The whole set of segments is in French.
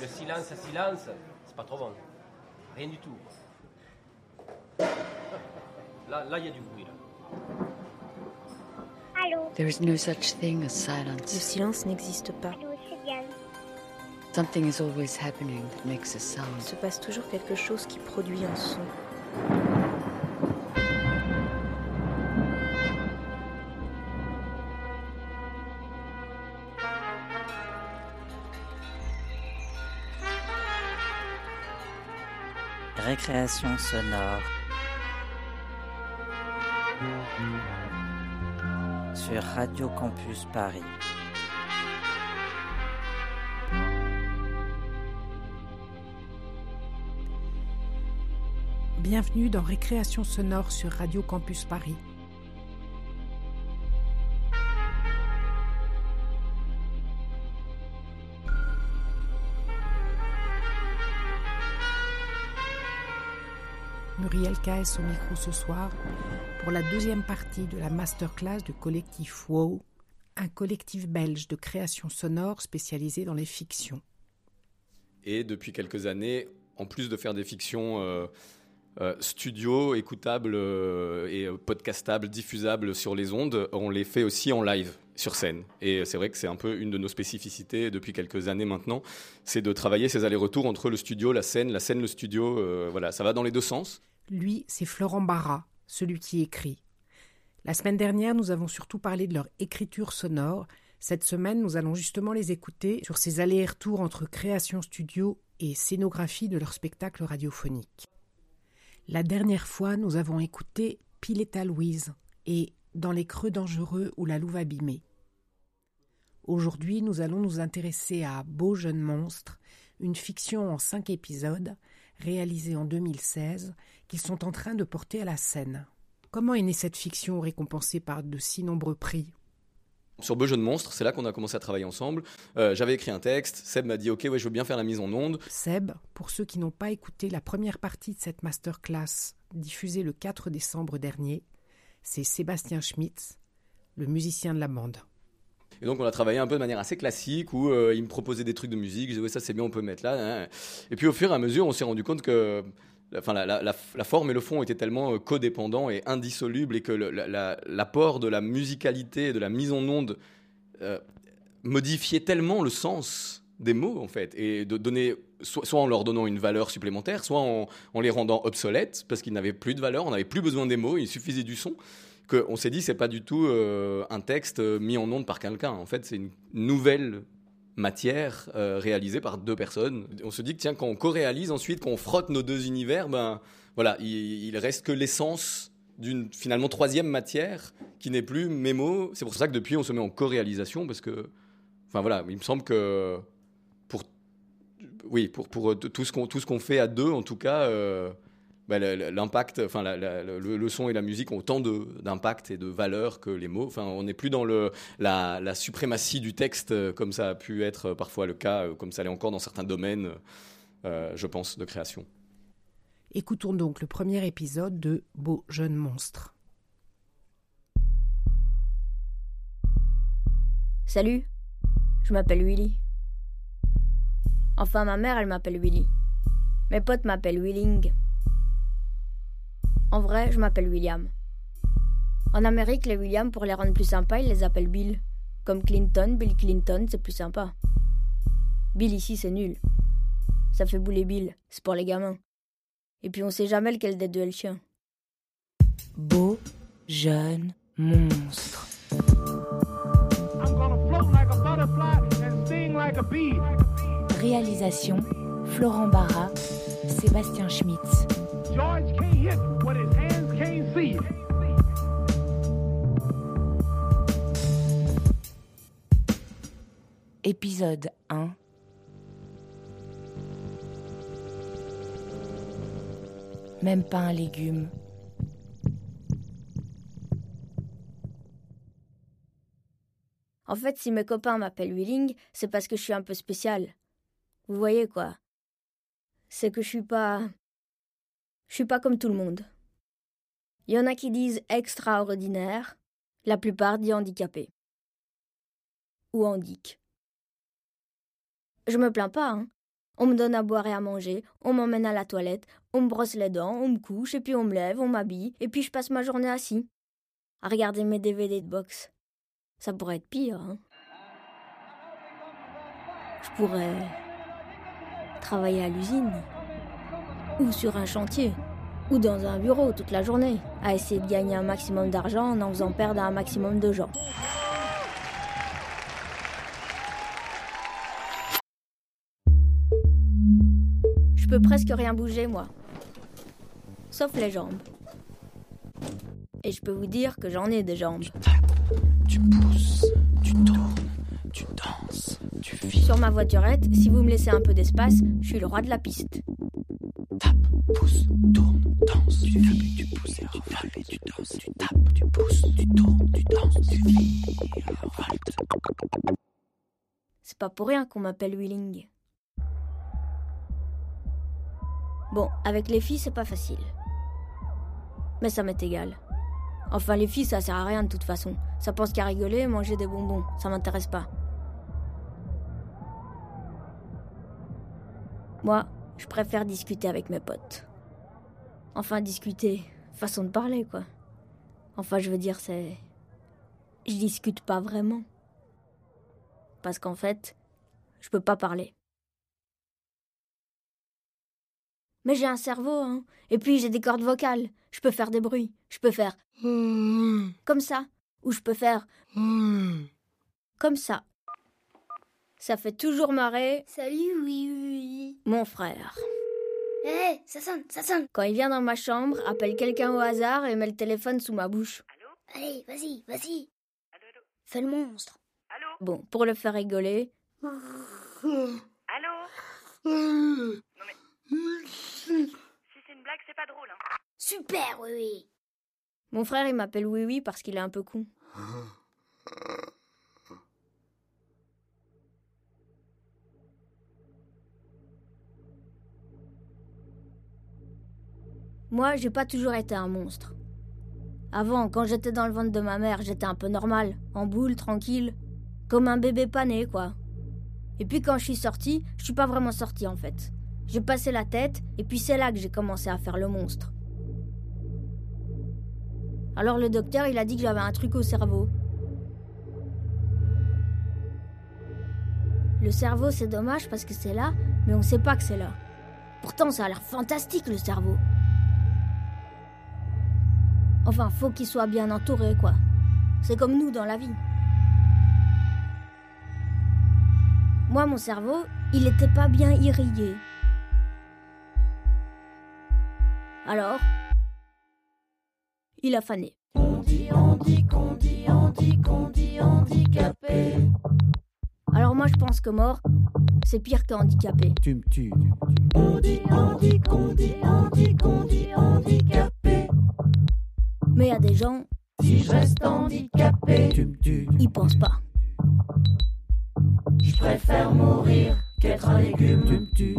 Le silence à silence, c'est pas trop bon. Rien du tout. Là, là, il y a du bruit. Là. Allô? There is no such thing as Le silence. silence n'existe pas. Allô. Something is always happening that makes a Il sound. se passe toujours quelque chose qui produit un son. Récréation sonore. Sur Radio Campus Paris. Bienvenue dans Récréation sonore sur Radio Campus Paris. Muriel K.S. au micro ce soir pour la deuxième partie de la masterclass du collectif WOW, un collectif belge de création sonore spécialisé dans les fictions. Et depuis quelques années, en plus de faire des fictions euh, euh, studio, écoutables euh, et podcastables, diffusables sur les ondes, on les fait aussi en live, sur scène. Et c'est vrai que c'est un peu une de nos spécificités depuis quelques années maintenant, c'est de travailler ces allers-retours entre le studio, la scène, la scène, le studio. voilà, ça va dans les deux sens. Lui, c'est Florent Barra, celui qui écrit. La semaine dernière, nous avons surtout parlé de leur écriture sonore. Cette semaine, nous allons justement les écouter sur ces allers-retours entre création studio et scénographie de leur spectacle radiophonique. La dernière fois, nous avons écouté Pileta Louise et Dans les creux dangereux ou la louve abîmée. Aujourd'hui, nous allons nous intéresser à Beau jeune monstre, une fiction en cinq épisodes, réalisée en 2016, qu'ils sont en train de porter à la scène. Comment est née cette fiction récompensée par de si nombreux prix? Sur Beau Jeune Monstre, c'est là qu'on a commencé à travailler ensemble. Euh, J'avais écrit un texte, Seb m'a dit Ok, ouais, je veux bien faire la mise en onde. Seb, pour ceux qui n'ont pas écouté la première partie de cette masterclass diffusée le 4 décembre dernier, c'est Sébastien Schmitz, le musicien de la bande. Et donc on a travaillé un peu de manière assez classique où euh, il me proposait des trucs de musique, je disais ouais ça c'est bien on peut mettre là. hein. Et puis au fur et à mesure on s'est rendu compte que enfin, la, forme et le fond étaient tellement euh, codépendants et indissolubles et que l'apport de la musicalité et de la mise en onde euh, modifiait tellement le sens des mots en fait et de donner soit, en leur donnant une valeur supplémentaire, soit en, les rendant obsolètes parce qu'ils n'avaient plus de valeur, on n'avait plus besoin des mots, il suffisait du son qu'on s'est dit c'est pas du tout euh, un texte mis en onde par quelqu'un. En fait, c'est une nouvelle matière euh, réalisée par deux personnes. On se dit que tiens, quand on co-réalise ensuite, quand on frotte nos deux univers, ben voilà, il, il reste que l'essence d'une finalement troisième matière qui n'est plus mots. C'est pour ça que depuis on se met en co-réalisation parce que, enfin voilà, il me semble que pour oui pour pour euh, tout ce qu'on tout ce qu'on fait à deux en tout cas. euh, bah, l'impact, enfin la- la- le, le son et la musique ont autant d'impact et de valeur que les mots. Enfin, on n'est plus dans le, la, la suprématie du texte euh, comme ça a pu être euh, parfois le cas, euh, comme ça l'est encore dans certains domaines, euh, je pense, de création. Écoutons donc le premier épisode de Beau jeune monstre. Salut, je m'appelle Willy. Enfin, ma mère, elle m'appelle Willy. Mes potes m'appellent Willing. En vrai, je m'appelle William. En Amérique, les William, pour les rendre plus sympas, ils les appellent Bill. Comme Clinton, Bill Clinton, c'est plus sympa. Bill ici, c'est nul. Ça fait bouler Bill, c'est pour les gamins. Et puis on sait jamais lequel des deux est le chien. Beau jeune monstre. I'm gonna float like a butterfly and sting like a bee. Réalisation Florent Barra, Sébastien Schmitz. George can't hit what his hands can't see. Épisode 1. Même pas un légume. En fait, si mes copains m'appellent Willing, c'est parce que je suis un peu spécial. Vous voyez quoi C'est que je suis pas. Je suis pas comme tout le monde. Il y en a qui disent extraordinaire, la plupart disent handicapé. Ou handic. Je me plains pas, hein. On me donne à boire et à manger, on m'emmène à la toilette, on me brosse les dents, on me couche, et puis on me lève, on m'habille, et puis je passe ma journée assis. À regarder mes DVD de boxe. Ça pourrait être pire, hein. Je pourrais travailler à l'usine, ou sur un chantier, ou dans un bureau toute la journée, à essayer de gagner un maximum d'argent en en faisant perdre un maximum de gens. Je peux presque rien bouger, moi. Sauf les jambes. Et je peux vous dire que j'en ai des jambes. Tu pousses, Sur ma voiturette, si vous me laissez un peu d'espace, je suis le roi de la piste. Tape, pousse, tourne, danse, tu. Tu pousses, tu tapes, tu danses, tu tapes, tu pousses, tu tournes, tu danses, tu. C'est pas pour rien qu'on m'appelle Wheeling. Bon, avec les filles, c'est pas facile. Mais ça m'est égal. Enfin, les filles, ça sert à rien de toute façon. Ça pense qu'à rigoler et manger des bonbons. Ça m'intéresse pas. Moi, je préfère discuter avec mes potes. Enfin, discuter. Façon de parler, quoi. Enfin, je veux dire, c'est. Je discute pas vraiment. Parce qu'en fait, je peux pas parler. Mais j'ai un cerveau, hein. Et puis j'ai des cordes vocales. Je peux faire des bruits. Je peux faire. Comme ça. Ou je peux faire. Comme ça. Ça fait toujours marrer Salut, oui. Mon frère. Hé, ça sonne, ça sonne. Quand il vient dans ma chambre, appelle quelqu'un au hasard et met le téléphone sous ma bouche. Allez, vas-y, vas-y. Fais le monstre. Bon, pour le faire rigoler, Allô? Non mais... Si c'est une blague, c'est pas drôle, hein. Super, oui, oui. mon frère il m'appelle Oui Oui parce qu'il est un peu con. Moi, j'ai pas toujours été un monstre. Avant, quand j'étais dans le ventre de ma mère, j'étais un peu normal, en boule, tranquille, comme un bébé pané, quoi. Et puis quand je suis sortie, je suis pas vraiment sortie en fait. J'ai passé la tête, et puis c'est là que j'ai commencé à faire le monstre. Alors le docteur, il a dit que j'avais un truc au cerveau. Le cerveau, c'est dommage parce que c'est là, mais on sait pas que c'est là. Pourtant, ça a l'air fantastique le cerveau. Enfin, faut qu'il soit bien entouré, quoi. C'est comme nous dans la vie. Moi, mon cerveau, il était pas bien irrigué. Alors, il a fané. On dit, on dit, qu'on dit, on dit, qu'on dit, handicapé. Alors moi, je pense que mort, c'est pire que handicapé. Tu me tues. On dit, on dit, qu'on dit, on dit, qu'on dit, handicapé. Mais il y a des gens, Si je reste handicapé, tu me tues. ils pensent pas. Je préfère mourir qu'être un légume. Tu me tues.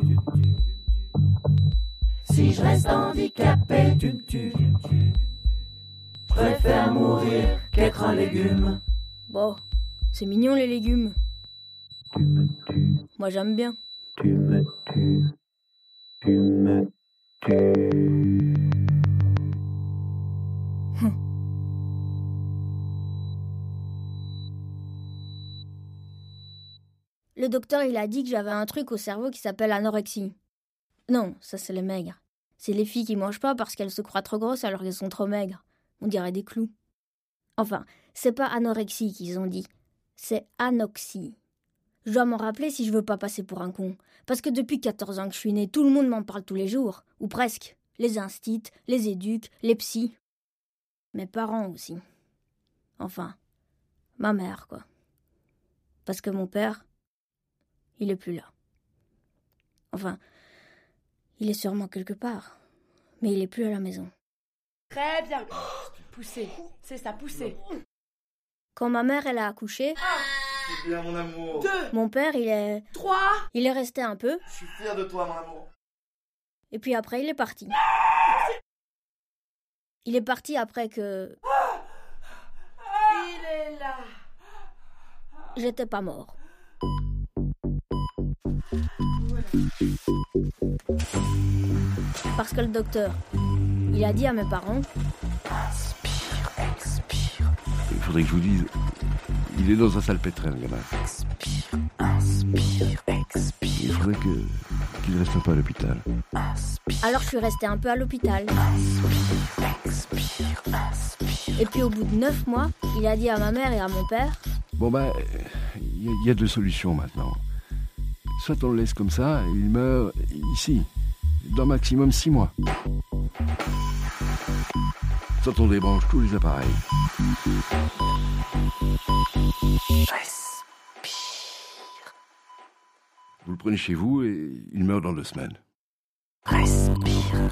Si je reste handicapé, tu me tues. Je préfère mourir qu'être un légume. Bon, c'est mignon les légumes. Tu me tues, Moi, j'aime bien. tu me tues, tu me tues. Le docteur, il a dit que j'avais un truc au cerveau qui s'appelle anorexie. Non, ça c'est les maigres. C'est les filles qui mangent pas parce qu'elles se croient trop grosses alors qu'elles sont trop maigres. On dirait des clous. Enfin, c'est pas anorexie qu'ils ont dit. C'est anoxie. Je dois m'en rappeler si je veux pas passer pour un con. Parce que depuis 14 ans que je suis née, tout le monde m'en parle tous les jours. Ou presque. Les instits, les éduques, les psys. Mes parents aussi. Enfin, ma mère, quoi. Parce que mon père, il est plus là. Enfin, il est sûrement quelque part, mais il est plus à la maison. Très bien. Poussez. C'est ça, poussez. Quand ma mère elle a accouché, C'est bien, mon amour. Deux, mon père il est trois. il est resté un peu Je suis fier de toi, mon amour. et puis après il est parti. Il est parti après que Il est là. j'étais pas mort. Parce que le docteur, il a dit à mes parents, Il faudrait que je vous dise, il est dans un salpêtrière, le gamin. Inspire, expire. Il faudrait que qu'il reste un peu à l'hôpital. alors je suis restée un peu à l'hôpital. Expire, inspire. Et puis au bout de neuf mois, il a dit à ma mère et à mon père, Bon bah, il y, a- il y a deux solutions maintenant. Soit on le laisse comme ça, et il meurt ici, dans maximum six mois. Soit on débranche tous les appareils. Vous le prenez chez vous et il meurt dans deux semaines. Respire.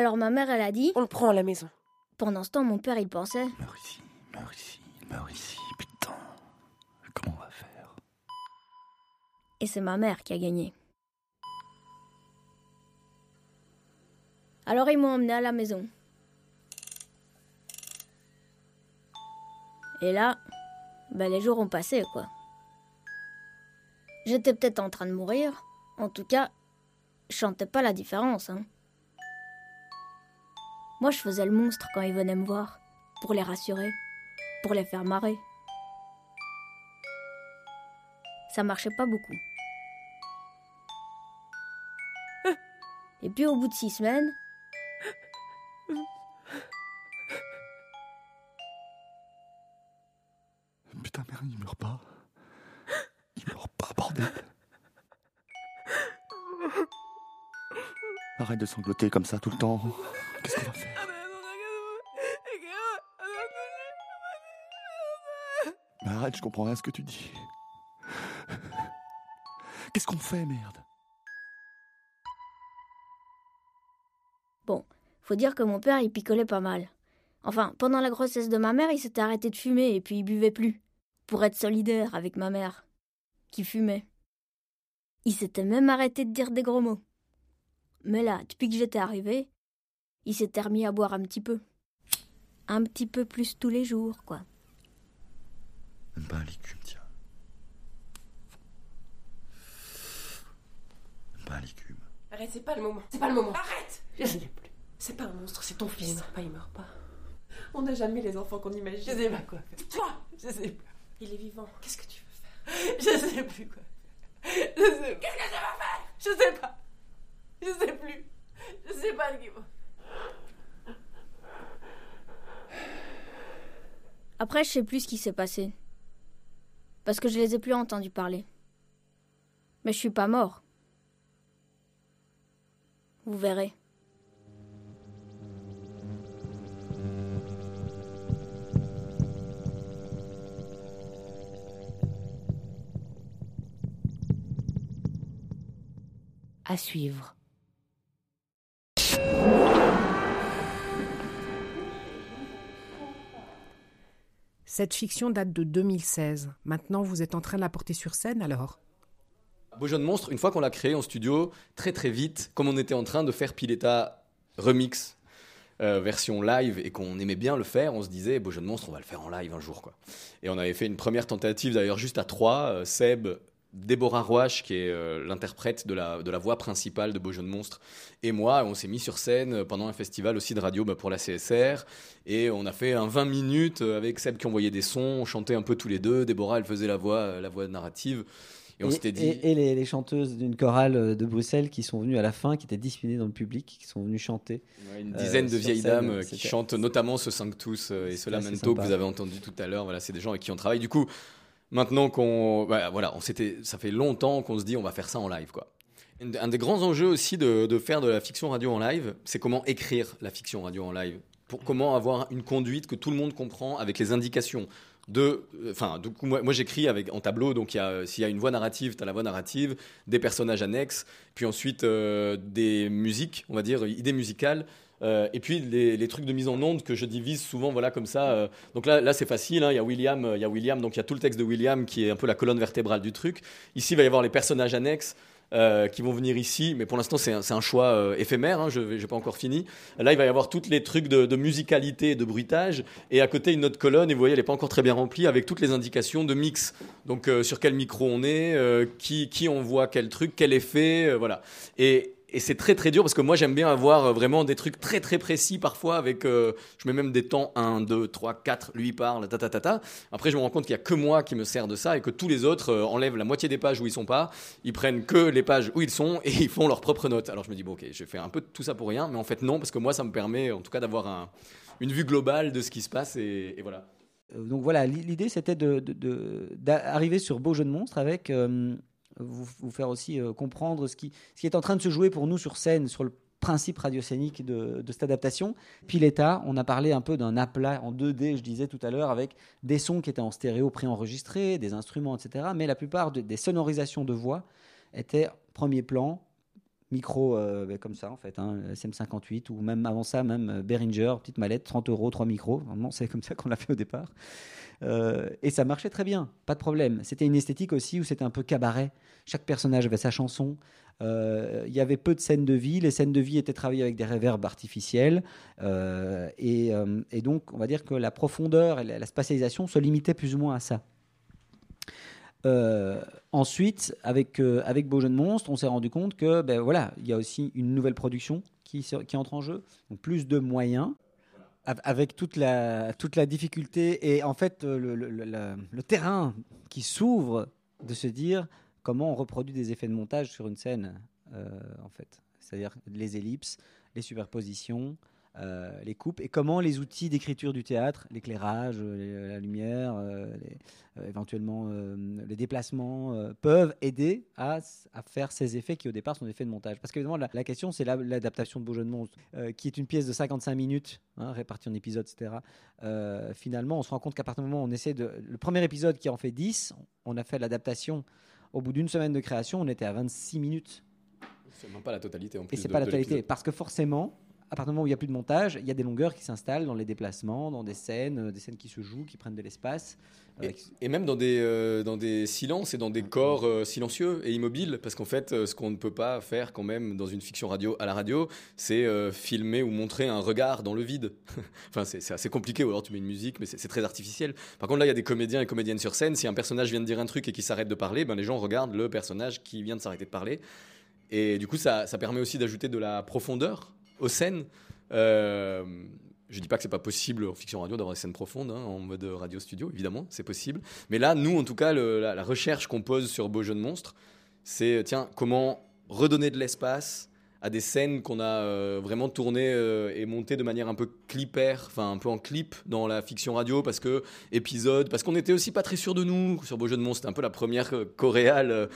alors ma mère elle a dit, On le prend à la maison. Pendant ce temps mon père il pensait, Il meurt ici, il meurt ici, il meurt ici. Putain, comment on va faire? Et c'est ma mère qui a gagné. Alors ils m'ont emmené à la maison. Et là, ben les jours ont passé, quoi. J'étais peut-être en train de mourir. En tout cas, je chantais pas la différence, hein. Moi, je faisais le monstre quand ils venaient me voir, pour les rassurer, pour les faire marrer. Ça marchait pas beaucoup. Et puis au bout de six semaines, Putain, merde, il meurt pas. Il meurt pas, bordel. Arrête de sangloter comme ça tout le temps. Qu'est-ce qu'on va faire? Arrête, je comprends rien à ce que tu dis. Qu'est-ce qu'on fait, merde? Bon, faut dire que mon père, il picolait pas mal. Enfin, pendant la grossesse de ma mère, il s'était arrêté de fumer et puis il buvait plus. Pour être solidaire avec ma mère, qui fumait. Il s'était même arrêté de dire des gros mots. Mais là, depuis que j'étais arrivée, il s'était remis à boire un petit peu. Un petit peu plus tous les jours, quoi. Même pas un légume, tiens. Même pas un légume. Arrête, c'est pas le moment. C'est pas le moment. Arrête Je sais plus. C'est pas un monstre, c'est ton fils. Il meurt pas, il meurt pas. On n'a jamais les enfants qu'on imagine. Je sais pas quoi faire. Toi Je sais pas. Il est vivant. Qu'est-ce que tu veux faire? Je sais plus quoi faire. Je sais Qu'est-ce que ça va faire? Je sais pas. Je sais plus. Je sais pas faut. Après, je sais plus ce qui s'est passé. Parce que je les ai plus entendus parler. Mais je suis pas mort. Vous verrez. À suivre. Cette fiction date de 2016. Maintenant, vous êtes en train de la porter sur scène alors? Beau Jeune Monstre, une fois qu'on l'a créé en studio, très très vite, comme on était en train de faire Pileta remix euh, version live et qu'on aimait bien le faire, on se disait Beau Jeune Monstre, on va le faire en live un jour quoi. Et on avait fait une première tentative d'ailleurs juste à trois, euh, Seb, Déborah Roach qui est euh, l'interprète de la, de la voix principale de Beau Jeune Monstre et moi, on s'est mis sur scène euh, pendant un festival aussi de radio bah, pour la CSR et on a fait un 20 minutes euh, avec Seb qui envoyait des sons, on chantait un peu tous les deux, Déborah elle faisait la voix, la voix narrative. Et on s'était dit. et- et les, les chanteuses d'une chorale de Bruxelles qui sont venues à la fin, qui étaient disciplinées dans le public, qui sont venues chanter. Ouais, Une euh, dizaine de vieilles scène. dames qui chantent notamment ce 5 tous euh, et ce lamento que vous avez entendu tout à l'heure. Voilà, c'est des gens avec qui on travaille. Du coup, maintenant qu'on, bah, voilà, on s'était, ça fait longtemps qu'on se dit on va faire ça en live, quoi. Un des grands enjeux aussi de, faire de la fiction radio en live, c'est comment écrire la fiction radio en live. Pour comment avoir une conduite que tout le monde comprend avec les indications de, euh, enfin, coup, moi, moi, j'écris avec en tableau, donc euh, s'il y a une voix narrative, tu as la voix narrative, des personnages annexes, puis ensuite euh, des musiques, on va dire idées musicales, euh, et puis les, trucs de mise en onde que je divise souvent, voilà comme ça. euh. donc là, là c'est facile. hein, Il y a William, euh, il y a William, donc il y a tout le texte de William qui est un peu la colonne vertébrale du truc. Ici, il va y avoir les personnages annexes. qui vont venir ici, mais pour l'instant c'est un, choix éphémère, hein, je n'ai pas encore fini. Là il va y avoir tous les trucs de, musicalité et de bruitage, et à côté une autre colonne, et vous voyez elle n'est pas encore très bien remplie, avec toutes les indications de mix. Donc sur quel micro on est, qui, qui envoie quel truc, quel effet, voilà. Et, et c'est très très dur parce que moi j'aime bien avoir euh, vraiment des trucs très très précis parfois avec euh, je mets même des temps 1 2 3 4 lui parle ta ta ta ta. Après je me rends compte qu'il y a que moi qui me sert de ça et que tous les autres euh, enlèvent la moitié des pages où ils sont pas. Ils prennent que les pages où ils sont et ils font leurs propres notes. Alors je me dis bon ok je fais un peu tout ça pour rien mais en fait non parce que moi ça me permet en tout cas d'avoir un- une vue globale de ce qui se passe et, voilà. Donc voilà, l'i- l'idée c'était d'arriver sur Beau Jeu de Monstres avec vous, vous faire aussi euh, comprendre ce qui, ce qui est en train de se jouer pour nous sur scène, sur le principe radioscénique de, de cette adaptation. Puis l'État, on a parlé un peu d'un aplat en 2D, je disais tout à l'heure, avec des sons qui étaient en stéréo préenregistrés, des instruments, etc. Mais la plupart de- des sonorisations de voix étaient premier plan, micro euh, ben, comme ça en fait, hein, SM58 ou même avant ça, même euh, Behringer, petite mallette, 30 euros, trois micros. Vraiment, c'est comme ça qu'on l'a fait au départ. Euh, et ça marchait très bien, pas de problème. C'était une esthétique aussi où c'était un peu cabaret. Chaque personnage avait sa chanson. Il y avait peu de scènes de vie. Les scènes de vie étaient travaillées avec des réverbes artificiels. Et, et donc, on va dire que la profondeur et la, la spatialisation se limitaient plus ou moins à ça. Euh, ensuite, avec, euh, avec Beau Jeune Monstre, on s'est rendu compte que ben, voilà, il y a aussi une nouvelle production qui, entre en jeu, donc plus de moyens, av- avec toute la, toute la difficulté et en fait euh, le terrain qui s'ouvre de se dire comment on reproduit des effets de montage sur une scène, euh, en fait. C'est-à-dire les ellipses, les superpositions, euh, les coupes, et comment les outils d'écriture du théâtre, l'éclairage, euh, la lumière, euh, les- euh, éventuellement les déplacements, peuvent aider à, faire ces effets qui au départ sont des effets de montage. Parce qu'évidemment, la, la question, c'est la- l'adaptation de Beau Jeu de Monstre, qui est une pièce de 55 minutes, hein, répartie en épisodes, etc. Finalement, on se rend compte qu'à partir du moment où on essaie de... Le premier épisode qui en fait 10, on a fait l'adaptation. Au bout d'une semaine de création, on était à 26 minutes. c'est même pas la totalité en Et plus c'est de- pas la totalité, l'épisode. parce que forcément, à partir du moment où il n'y a plus de montage, il y a des longueurs qui s'installent dans les déplacements, dans des scènes, euh, des scènes qui se jouent, qui prennent de l'espace. euh, Et, et même dans des, euh, dans des silences et dans des corps euh, silencieux et immobiles, parce qu'en fait, ce qu'on ne peut pas faire quand même dans une fiction radio à la radio, c'est filmer ou montrer un regard dans le vide. enfin, c'est assez compliqué, ou alors tu mets une musique, mais c'est c'est très artificiel. Par contre, là, il y a des comédiens et comédiennes sur scène. Si un personnage vient de dire un truc et qui s'arrête de parler, ben, les gens regardent le personnage qui vient de s'arrêter de parler. Et du coup, ça, ça permet aussi d'ajouter de la profondeur aux scènes. Euh, je dis pas que c'est pas possible en fiction radio d'avoir des scènes profondes, hein, en mode radio studio, évidemment, c'est possible. Mais là, nous, en tout cas, la, recherche qu'on pose sur Beau Jeu de Monstre, c'est tiens, comment redonner de l'espace à des scènes qu'on a euh, vraiment tournées euh, et montées de manière un peu clipper, enfin un peu en clip dans la fiction radio, parce que épisode, parce qu'on était aussi pas très sûr de nous sur Beau Jeu de Monstre, c'était un peu la première euh, euh,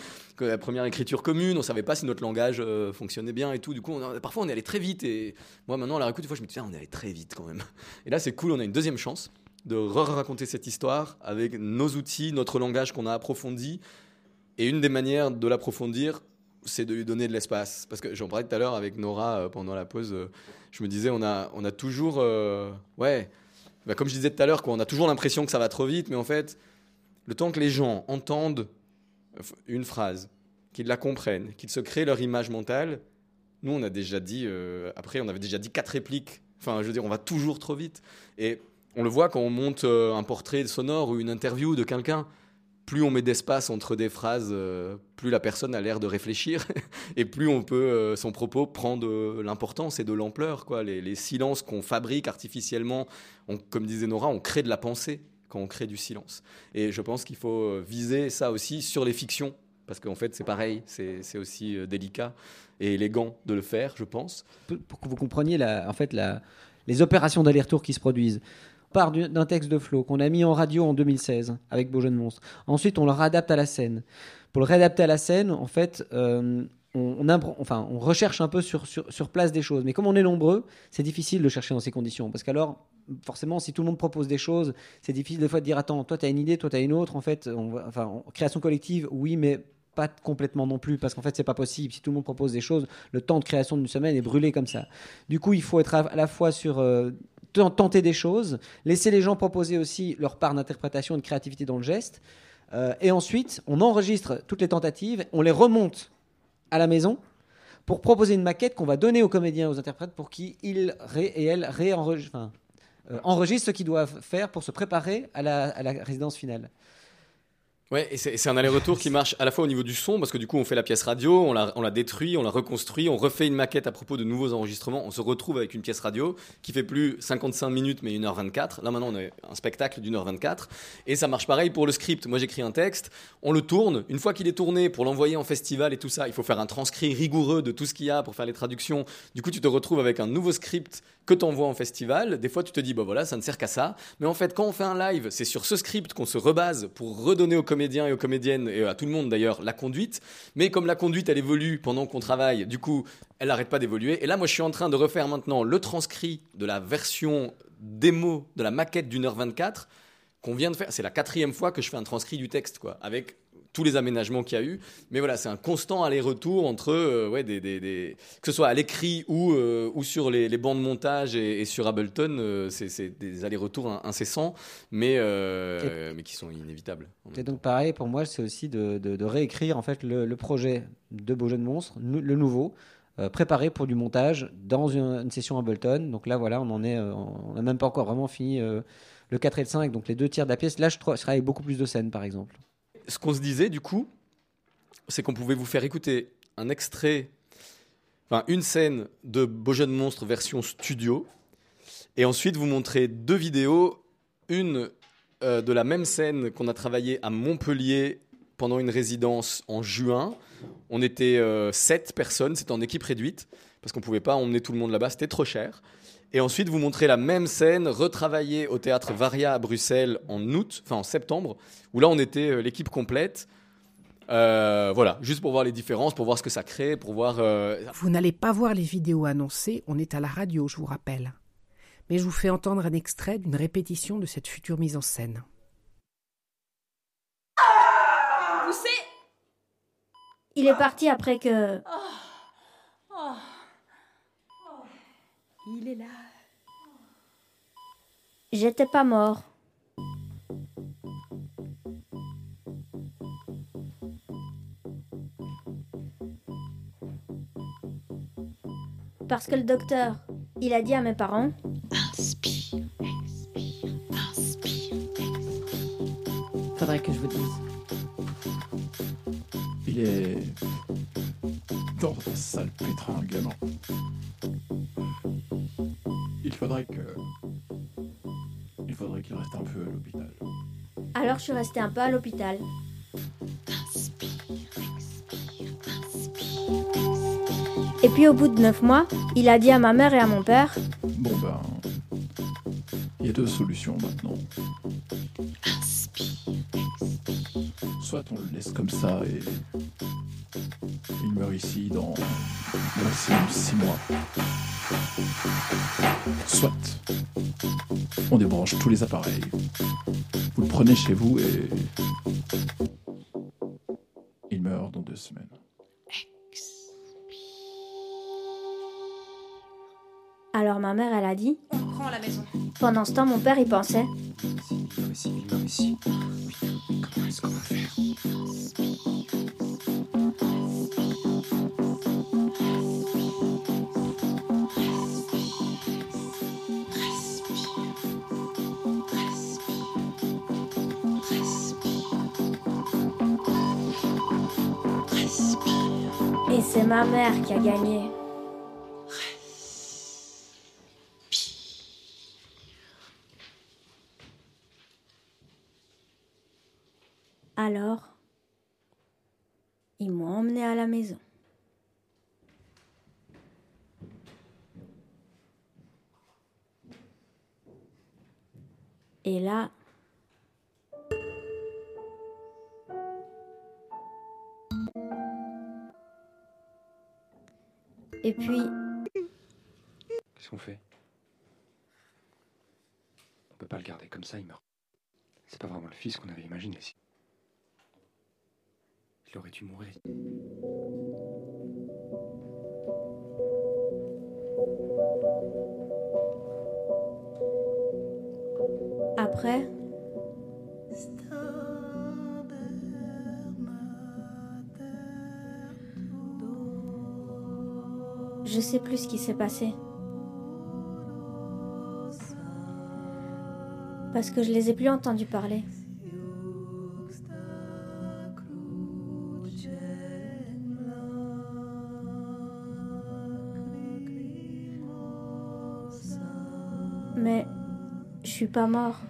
la première écriture commune, on savait pas si notre langage fonctionnait bien et tout, du coup, on parfois on est allé très vite, et moi maintenant, à la réécoute, des fois je me dis, on est allé très vite quand même. Et là, c'est cool, on a une deuxième chance de re-raconter cette histoire avec nos outils, notre langage qu'on a approfondi, et une des manières de l'approfondir, c'est de lui donner de l'espace. Parce que j'en parlais tout à l'heure avec Nora euh, pendant la pause. euh, je me disais, on a, on a toujours. euh, ouais. Bah, comme je disais tout à l'heure, on a toujours l'impression que ça va trop vite, mais en fait, le temps que les gens entendent une phrase, qu'ils la comprennent, qu'ils se créent leur image mentale, nous, on a déjà dit. après, on avait déjà dit quatre répliques. Enfin, je veux dire, on va toujours trop vite. Et on le voit quand on monte un portrait sonore ou une interview de quelqu'un plus on met d'espace entre des phrases, euh, plus la personne a l'air de réfléchir et plus on peut, euh, son propos prend de l'importance et de l'ampleur. Les, silences qu'on fabrique artificiellement, comme disait Nora, on crée de la pensée quand on crée du silence. Et je pense qu'il faut euh, viser ça aussi sur les fictions, parce qu'en fait c'est pareil, c'est aussi délicat et élégant de le faire, je pense. pour que vous compreniez en fait, les opérations d'aller-retour qui se produisent. Part du- d'un texte de Flo qu'on a mis en radio en 2016 avec Beau Jeune Monstre. Ensuite, on le réadapte à la scène. Pour le réadapter à la scène, en fait, euh, on, enfin, on recherche un peu sur, place des choses. Mais comme on est nombreux, c'est difficile de chercher dans ces conditions. Parce qu'alors, forcément, si tout le monde propose des choses, c'est difficile des fois de dire Attends, toi, tu as une idée, toi, tu as une autre. En fait, on, création collective, oui, mais pas complètement non plus, parce qu'en fait, c'est pas possible. Si tout le monde propose des choses, le temps de création d'une semaine est brûlé comme ça. Du coup, il faut être à, la fois sur euh, tenter des choses, laisser les gens proposer aussi leur part d'interprétation et de créativité dans le geste, euh, et ensuite, on enregistre toutes les tentatives, on les remonte à la maison pour proposer une maquette qu'on va donner aux comédiens, aux interprètes, pour qu'ils et elles euh, enregistrent ce qu'ils doivent faire pour se préparer à la résidence finale. Ouais, et c'est un aller-retour qui marche à la fois au niveau du son, parce que du coup, on fait la pièce radio, on la, on la détruit, on la reconstruit, on refait une maquette à propos de nouveaux enregistrements, on se retrouve avec une pièce radio qui fait plus 55 minutes, mais 1h24. Là, maintenant, on a un spectacle d'une heure 24. Et ça marche pareil pour le script. Moi, j'écris un texte, on le tourne. Une fois qu'il est tourné, pour l'envoyer en festival et tout ça, il faut faire un transcrit rigoureux de tout ce qu'il y a pour faire les traductions. Du coup, tu te retrouves avec un nouveau script que tu envoies en festival. Des fois, tu te dis, bah voilà, ça ne sert qu'à ça. Mais en fait, quand on fait un live, c'est sur ce script qu'on se rebase pour redonner aux comédiens et aux comédiennes, et à tout le monde d'ailleurs, la conduite. Mais comme la conduite, elle évolue pendant qu'on travaille, du coup, elle n'arrête pas d'évoluer. Et là, moi, je suis en train de refaire maintenant le transcrit de la version démo de la maquette d'une heure 24 qu'on vient de faire. C'est la quatrième fois que je fais un transcrit du texte, quoi, avec tous les aménagements qu'il y a eu. Mais voilà, c'est un constant aller-retour entre, euh, ouais, des, des- des- que ce soit à l'écrit ou, euh, ou sur les, les bancs de montage et, et sur Ableton, euh, c'est des allers-retours in- incessants, mais, mais qui sont inévitables. Et donc pareil, pour moi, c'est aussi de, de- de réécrire en fait le, le projet de Beau Jeu de Monstre, le nouveau, préparé pour du montage dans une, une session Ableton. Donc là, voilà, on en est, on n'a même pas encore vraiment fini le 4 et le 5, donc les deux tiers de la pièce. Là, je, je travaille avec beaucoup plus de scènes, par exemple. Ce qu'on se disait du coup, c'est qu'on pouvait vous faire écouter un extrait, enfin une scène de Beau Jeu de Monstre version studio, et ensuite vous montrer deux vidéos, une euh, de la même scène qu'on a travaillé à Montpellier pendant une résidence en juin. On était euh, sept personnes, c'était en équipe réduite, parce qu'on pouvait pas emmener tout le monde là-bas, c'était trop cher. Et ensuite, vous montrez la même scène retravaillée au théâtre Varia à Bruxelles en août, enfin en septembre, où là on était euh, l'équipe complète. Euh, voilà, juste pour voir les différences, pour voir ce que ça crée, pour voir. euh, Vous n'allez pas voir les vidéos annoncées, on est à la radio, je vous rappelle. Mais je vous fais entendre un extrait d'une répétition de cette future mise en scène. Poussez Il est parti après que. Oh. Il est là. J'étais pas mort. Parce que le docteur, il a dit à mes parents Inspire, expire, inspire, Faudrait que je vous dise. Il est dans un sale pétrin, gamin. Il faudrait que. Il faudrait qu'il reste un peu à l'hôpital. Alors je suis restée un peu à l'hôpital. Et puis au bout de neuf mois, il a dit à ma mère et à mon père Bon ben. Il y a deux solutions maintenant. Soit on le laisse comme ça et. Il meurt ici dans. maximum six mois. Soit on débranche tous les appareils. Vous le prenez chez vous et. Il meurt dans deux semaines. Alors ma mère, elle a dit La maison. Pendant ce temps, mon père, il pensait Et c'est ma mère qui a gagné. Alors, ils m'ont emmené à la maison. Et là, et puis, Qu'est-ce qu'on fait? On peut pas le garder comme ça, il meurt. C'est pas vraiment le fils qu'on avait imaginé. Si. Dû mourir. après, Je sais plus ce qui s'est passé. Parce que je les ai plus entendus parler. Mais je suis pas mort.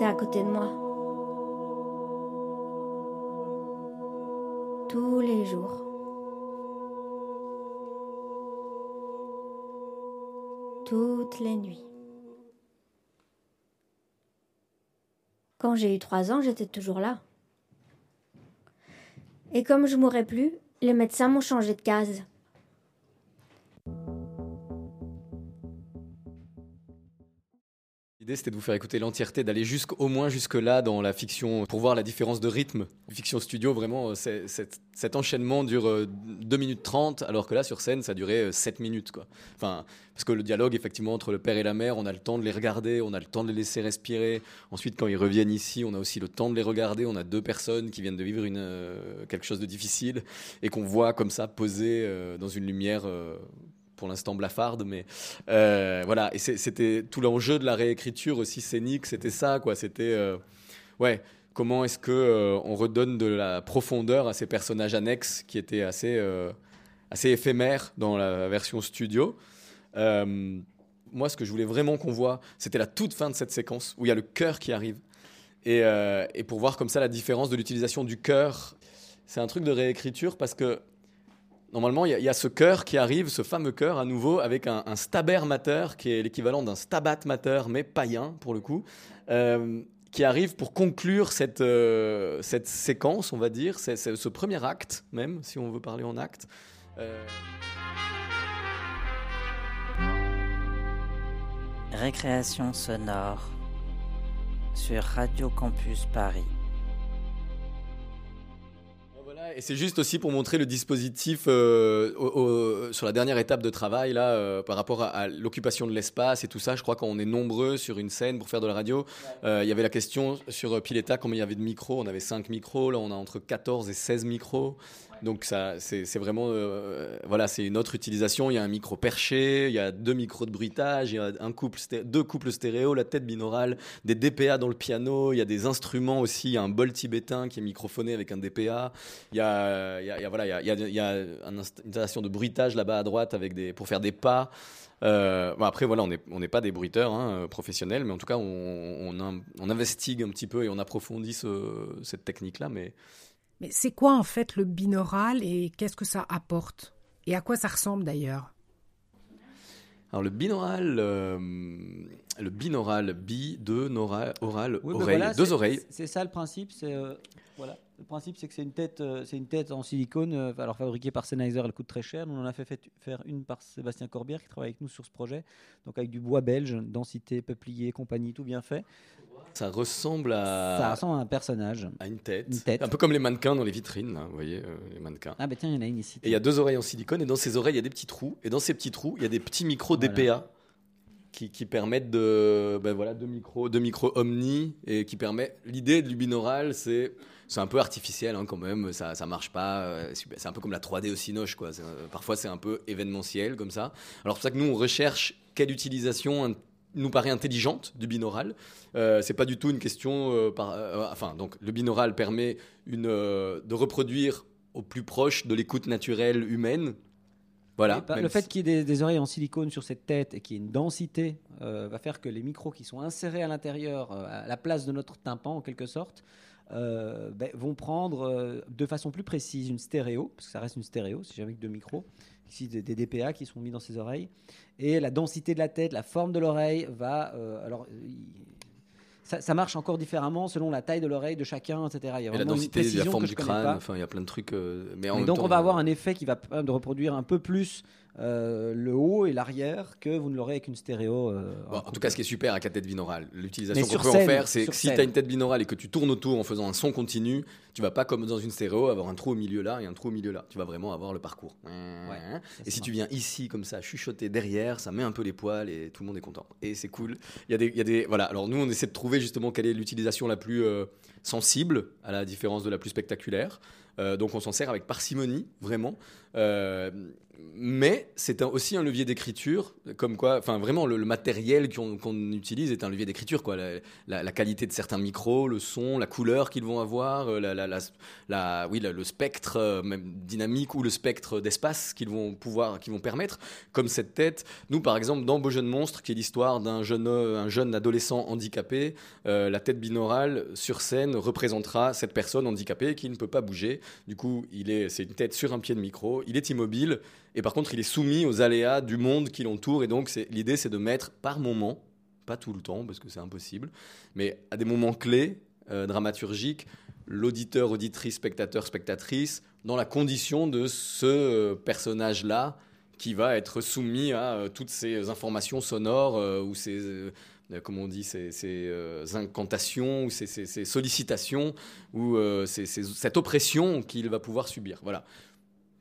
À côté de moi. Tous les jours. Toutes les nuits. Quand j'ai eu trois ans, j'étais toujours là. Et comme je mourrais plus, les médecins m'ont changé de case. L'idée c'était de vous faire écouter l'entièreté, d'aller jusqu'au moins jusque-là dans la fiction pour voir la différence de rythme. Fiction studio, vraiment, euh, cet enchaînement dure euh, 2 minutes 30, alors que là sur scène ça durait euh, 7 minutes. Quoi. Enfin, parce que le dialogue effectivement entre le père et la mère, on a le temps de les regarder, on a le temps de les laisser respirer. Ensuite, quand ils reviennent ici, on a aussi le temps de les regarder. On a deux personnes qui viennent de vivre une, euh, quelque chose de difficile et qu'on voit comme ça posées euh, dans une lumière. euh, pour l'instant blafarde, mais euh, voilà. Et c'était tout l'enjeu de la réécriture aussi scénique, c'était ça, quoi. C'était euh, ouais. Comment est-ce que euh, on redonne de la profondeur à ces personnages annexes qui étaient assez assez éphémères dans la version studio. Moi, ce que je voulais vraiment qu'on voit, c'était la toute fin de cette séquence où il y a le chœur qui arrive. Et, et pour voir comme ça la différence de l'utilisation du chœur, c'est un truc de réécriture parce que Normalement, il y, a- ce chœur qui arrive, ce fameux chœur à nouveau, avec un, un staber mater, qui est l'équivalent d'un stabat mater, mais païen pour le coup, euh, qui arrive pour conclure cette, euh, cette séquence, on va dire, ce premier acte, même, si on veut parler en acte. Euh, Récréation sonore sur Radio Campus Paris. Et c'est juste aussi pour montrer le dispositif euh, au- au- sur la dernière étape de travail là, euh, par rapport à, à l'occupation de l'espace et tout ça. Je crois qu'on est nombreux sur une scène pour faire de la radio. Euh, Il y avait la question sur Pileta, combien il y avait de micros. On avait 5 micros, là on a entre 14 et 16 micros. Donc ça, c'est vraiment, euh, voilà, c'est une autre utilisation. Il y a un micro perché, il y a deux micros de bruitage, il y a un couple, deux couples stéréo, la tête binaurale, des DPA dans le piano, il y a des instruments aussi, il y a un bol tibétain qui est microphoné avec un DPA. Il y a, voilà, il y a, une installation de bruitage là-bas à droite avec des, pour faire des pas. Euh, bon, après, voilà, on n'est pas des bruiteurs hein, euh, professionnels, mais en tout cas, on, on, in- on investigue un petit peu et on approfondit ce- cette technique-là. Mais Mais c'est quoi en fait le binaural et qu'est-ce que ça apporte? Et à quoi ça ressemble d'ailleurs? Alors le binaural, euh, le binaural, bi, deux, noral, oral, Oui, oreille, voilà, deux oreilles. C'est ça le principe. C'est euh, Voilà. Le principe, c'est que c'est une tête, euh, c'est une tête en silicone, euh, alors fabriquée par Sennheiser, elle coûte très cher. Nous, on en a fait, fait- faire une par Sébastien Corbière qui travaille avec nous sur ce projet, donc avec du bois belge, densité, peuplier, compagnie, tout bien fait. Ça ressemble à. Ça ressemble à un personnage. À une tête. Une tête. Un peu comme les mannequins dans les vitrines, là, vous voyez, euh, les mannequins. Ah bah tiens, il y en a une ici. Et il y a deux oreilles en silicone, et dans ces oreilles, il y a des petits trous. Et dans ces petits trous, il y a des petits micros Voilà. DPA qui, qui permettent de. Ben voilà, deux micros, deux micros omni, et qui permet. L'idée du binaural, c'est. C'est un peu artificiel hein, quand même, ça, ça marche pas. euh. C'est un peu comme la 3D au Cinoche, quoi. Euh, Parfois, c'est un peu événementiel comme ça. Alors, c'est pour ça que nous, on recherche quelle utilisation nous paraît intelligente du binaural. Euh, c'est pas du tout une question. euh, par, euh, enfin, donc, le binaural permet une, euh, de reproduire au plus proche de l'écoute naturelle humaine. Voilà. Pas- le fait qu'il y ait des, des oreilles en silicone sur cette tête et qu'il y ait une densité va faire que les micros qui sont insérés à l'intérieur, à la place de notre tympan en quelque sorte, ben, vont prendre de façon plus précise une stéréo, parce que ça reste une stéréo, si jamais que deux micros, ici des, des DPA qui sont mis dans ces oreilles, et la densité de la tête, la forme de l'oreille va... euh, alors, ça, ça marche encore différemment selon la taille de l'oreille de chacun, etc. Il y a Et la densité, la forme du crâne, enfin, il y a plein de trucs. euh, mais en Et donc temps, on va avoir un effet qui va de reproduire un peu plus euh, le haut et l'arrière que vous ne l'aurez avec une stéréo. euh, Bon, en tout cas, ce qui est super avec la tête binaurale, l'utilisation qu'on peut en scène, faire, c'est que si tu as une tête binaurale et que tu tournes autour en faisant un son continu, tu vas pas comme dans une stéréo avoir un trou au milieu là et un trou au milieu là. Tu vas vraiment avoir le parcours. et si tu viens ici comme ça, chuchoter derrière, ça met un peu les poils et tout le monde est content. Et c'est cool. Il y a des, il y a des, voilà. Alors nous, on essaie de trouver justement quelle est l'utilisation la plus euh, sensible à la différence de la plus spectaculaire. Euh, donc on s'en sert avec parcimonie, vraiment. Euh, mais c'est aussi un levier d'écriture, comme quoi, enfin vraiment le, matériel qu'on utilise est un levier d'écriture, quoi. La, qualité de certains micros, le son, la couleur qu'ils vont avoir, euh, la, oui, le spectre euh, dynamique ou le spectre d'espace qu'ils vont pouvoir, qu'ils vont permettre, comme cette tête. Nous, par exemple, dans Beau jeune monstre, qui est l'histoire d'un jeune, euh, un jeune adolescent handicapé, la tête binaurale sur scène représentera cette personne handicapée qui ne peut pas bouger. Du coup, il est, c'est une tête sur un pied de micro, il est immobile, et par contre, il est soumis aux aléas du monde qui l'entoure. Et donc, l'idée, c'est de mettre par moment, pas tout le temps, parce que c'est impossible, mais à des moments clés, euh, dramaturgiques, l'auditeur, auditrice, spectateur, spectatrice, dans la condition de ce euh, personnage-là qui va être soumis à euh, toutes ces informations sonores ou ces, euh, on dit, ces, incantations ou ces, sollicitations ou cette oppression qu'il va pouvoir subir. Voilà.